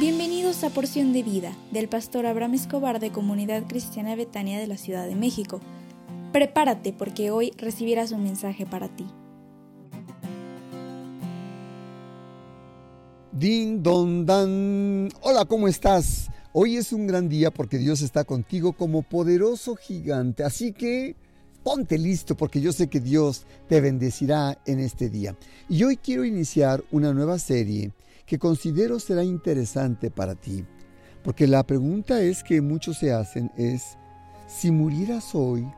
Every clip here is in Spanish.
Bienvenidos a Porción de Vida del pastor Abraham Escobar de Comunidad Cristiana Betania de la Ciudad de México. Prepárate porque hoy recibirás un mensaje para ti. Din don dan. Hola, ¿cómo estás? Hoy es un gran día porque Dios está contigo como poderoso gigante. Así que ponte listo porque yo sé que Dios te bendecirá en este día. Y hoy quiero iniciar una nueva serie que considero será interesante para ti. Porque la pregunta es que muchos se hacen es, si murieras hoy,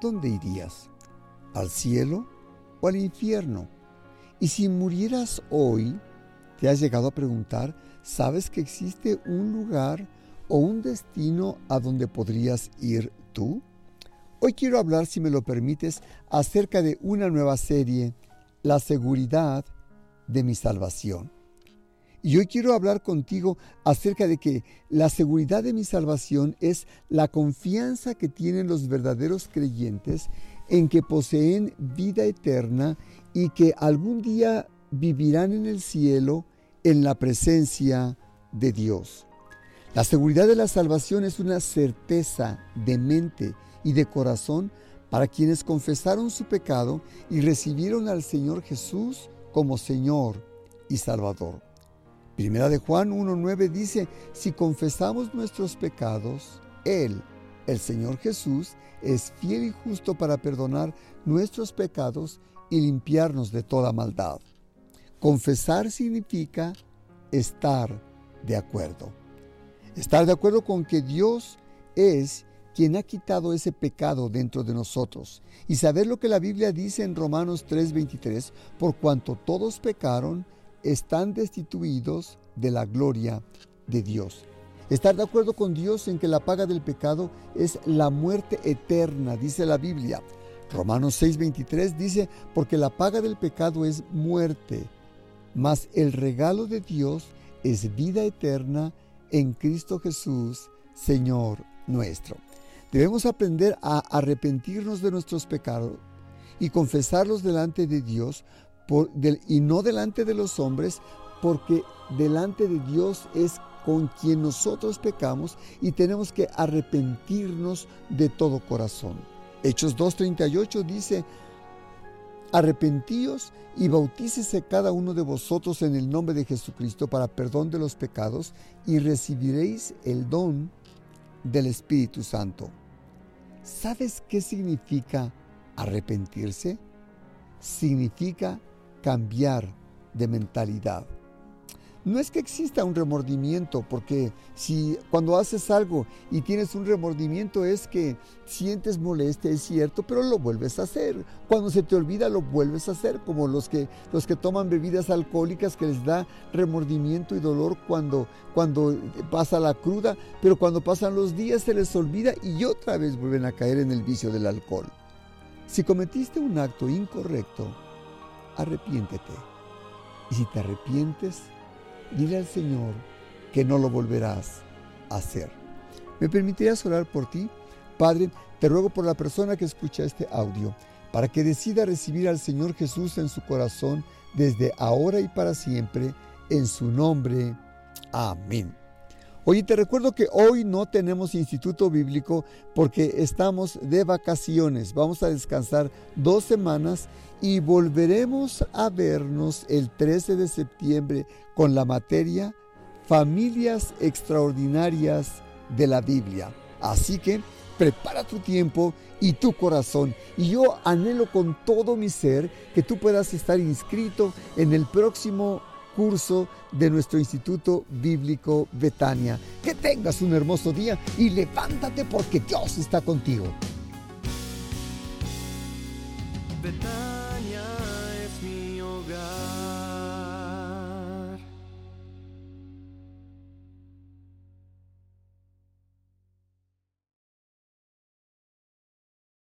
¿dónde irías? ¿Al cielo o al infierno? Y si murieras hoy, ¿te has llegado a preguntar, ¿sabes que existe un lugar o un destino a donde podrías ir tú? Hoy quiero hablar, si me lo permites, acerca de una nueva serie, La seguridad de mi salvación. Y hoy quiero hablar contigo acerca de que la seguridad de mi salvación es la confianza que tienen los verdaderos creyentes en que poseen vida eterna y que algún día vivirán en el cielo en la presencia de Dios. La seguridad de la salvación es una certeza de mente y de corazón para quienes confesaron su pecado y recibieron al Señor Jesús como Señor y Salvador. Primera de Juan 1.9 dice, si confesamos nuestros pecados, Él, el Señor Jesús, es fiel y justo para perdonar nuestros pecados y limpiarnos de toda maldad. Confesar significa estar de acuerdo. Estar de acuerdo con que Dios es quien ha quitado ese pecado dentro de nosotros. Y saber lo que la Biblia dice en Romanos 3:23, por cuanto todos pecaron están destituidos de la gloria de Dios. Estar de acuerdo con Dios en que la paga del pecado es la muerte eterna, dice la Biblia. Romanos 6:23 dice, porque la paga del pecado es muerte, mas el regalo de Dios es vida eterna en Cristo Jesús, Señor nuestro. Debemos aprender a arrepentirnos de nuestros pecados y confesarlos delante de Dios y no delante de los hombres, porque delante de Dios es con quien nosotros pecamos y tenemos que arrepentirnos de todo corazón. Hechos 2.38 dice, arrepentíos y bautícese cada uno de vosotros en el nombre de Jesucristo para perdón de los pecados y recibiréis el don del Espíritu Santo. ¿Sabes qué significa arrepentirse? Significa cambiar de mentalidad. No es que exista un remordimiento, porque si cuando haces algo y tienes un remordimiento es que sientes molestia, es cierto, pero lo vuelves a hacer. Cuando se te olvida lo vuelves a hacer, como los que, los que toman bebidas alcohólicas que les da remordimiento y dolor cuando, cuando pasa la cruda, pero cuando pasan los días se les olvida y otra vez vuelven a caer en el vicio del alcohol. Si cometiste un acto incorrecto, arrepiéntete. Y si te arrepientes, dile al Señor que no lo volverás a hacer. ¿Me permitirás orar por ti? Padre, te ruego por la persona que escucha este audio, para que decida recibir al Señor Jesús en su corazón desde ahora y para siempre, en su nombre. Amén. Oye, te recuerdo que hoy no tenemos instituto bíblico porque estamos de vacaciones. Vamos a descansar dos semanas y volveremos a vernos el 13 de septiembre con la materia Familias Extraordinarias de la Biblia. Así que prepara tu tiempo y tu corazón. Y yo anhelo con todo mi ser que tú puedas estar inscrito en el próximo curso de nuestro Instituto Bíblico Betania. Que tengas un hermoso día y levántate porque Dios está contigo.